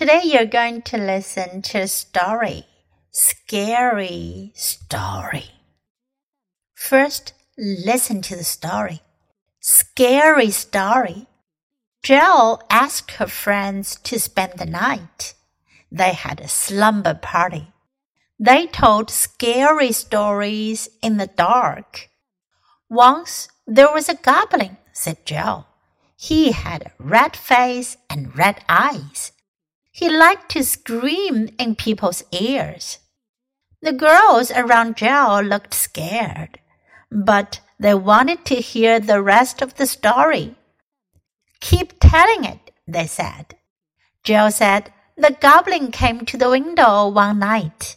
Today you're going to listen to a story, scary story. First, listen to the story. Scary story. Jill asked her friends to spend the night. They had a slumber party. They told scary stories in the dark. Once there was a goblin, said Jill. He had a red face and red eyes. He liked to scream in people's ears. The girls around Jill looked scared, but they wanted to hear the rest of the story. Keep telling it, they said. Jill said the goblin came to the window one night.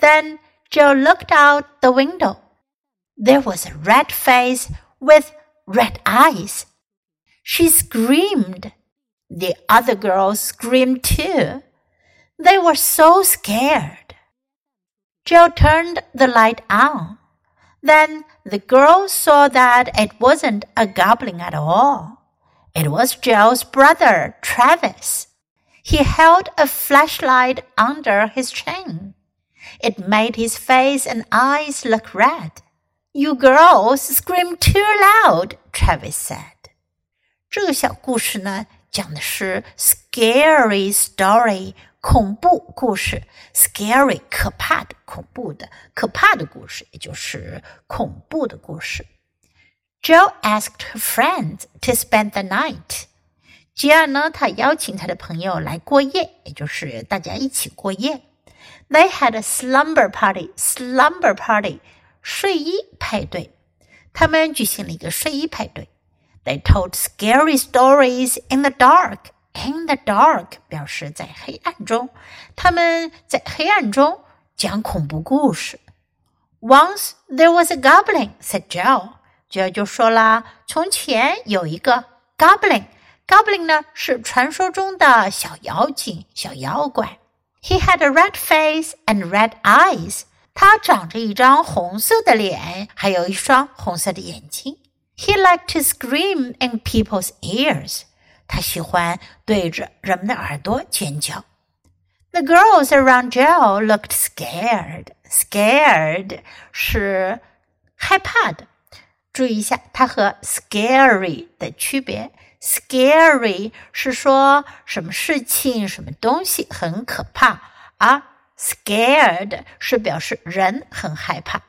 Then Jill looked out the window. There was a red face with red eyes. She screamed the other girls screamed too. They were so scared. Jill turned the light on. Then the girls saw that it wasn't a goblin at all. It was Jill's brother, Travis. He held a flashlight under his chin. It made his face and eyes look red. You girls scream too loud, Travis said. 这个小故事呢，讲的是 scary story 恐怖故事，scary 可怕的、恐怖的、可怕的故事，也就是恐怖的故事。Joe asked her friends to spend the night。吉尔呢，他邀请他的朋友来过夜，也就是大家一起过夜。They had a slumber party. Slumber party，睡衣派对。他们举行了一个睡衣派对。They told scary stories in the dark. In the dark 表示在黑暗中，他们在黑暗中讲恐怖故事。Once there was a goblin," said Jill. Jill 就说啦，从前有一个 goblin。Goblin 呢是传说中的小妖精、小妖怪。He had a red face and red eyes. 他长着一张红色的脸，还有一双红色的眼睛。he liked to scream in people's ears. 他喜欢对着人们的耳朵尖叫。The girls around Jill looked scared. Scared 是害怕的。注意一下它和 scary 的区别。Scary 是说什么事情、什么东西很可怕，而是表示人很害怕。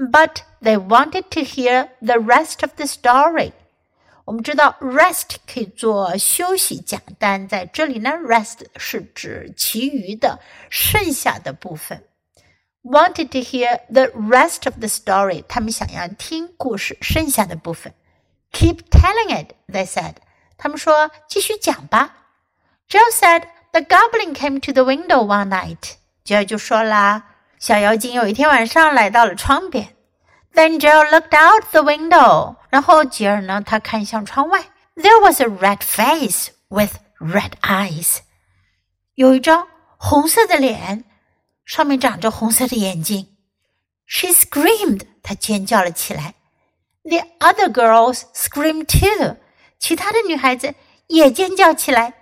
but they wanted to hear the rest of the story. 我们知道 rest 可以做休息假单，在这里呢，rest 是指其余的剩下的部分。Wanted to hear the rest of the story，他们想要听故事剩下的部分。Keep telling it，they said。他们说继续讲吧。Jill said the goblin came to the window one night。Jill 就说啦。小妖精有一天晚上来到了窗边。Then Joe looked out the window。然后吉尔呢，他看向窗外。There was a red face with red eyes。有一张红色的脸，上面长着红色的眼睛。She screamed。她尖叫了起来。The other girls screamed too。其他的女孩子也尖叫起来。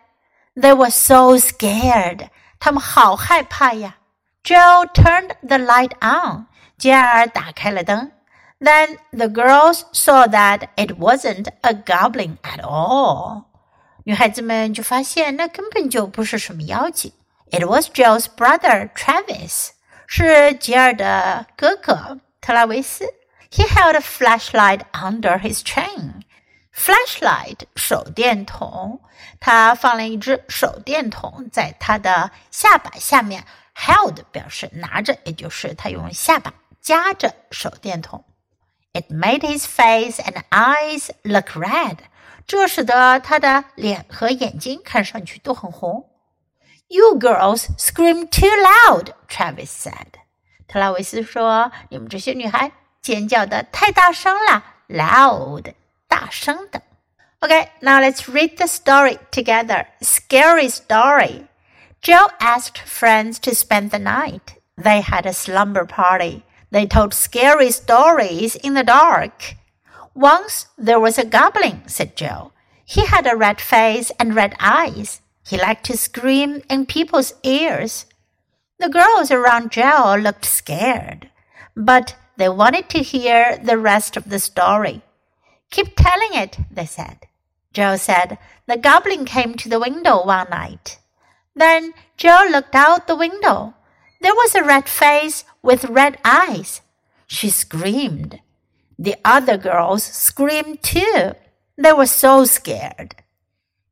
They were so scared。她们好害怕呀。 Jill turned the light on. 杰尔打开了灯。Then the girls saw that it wasn't a goblin at all. 女孩子们就发现那根本就不是什么妖精。It was Jill's brother Travis. 是吉尔的哥哥特拉维斯。He held a flashlight under his chin. Flashlight 手电筒，他放了一只手电筒在他的下巴下面。held 表示拿着，也就是他用下巴夹着手电筒。It made his face and eyes look red，这使得他的脸和眼睛看上去都很红。You girls scream too loud，Travis said。特拉维斯说：“你们这些女孩尖叫的太大声了，loud，大声的。” Okay, now let's read the story together. Scary story. Jill asked friends to spend the night. They had a slumber party. They told scary stories in the dark. Once there was a goblin, said Jill. He had a red face and red eyes. He liked to scream in people's ears. The girls around Jill looked scared, but they wanted to hear the rest of the story. Keep telling it, they said. Jill said, The goblin came to the window one night. Then Jill looked out the window. There was a red face with red eyes. She screamed. The other girls screamed too. They were so scared.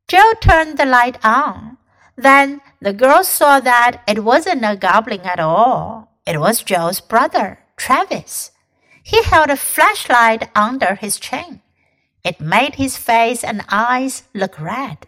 Jill turned the light on. Then the girls saw that it wasn't a goblin at all. It was Jill's brother, Travis. He held a flashlight under his chin. It made his face and eyes look red.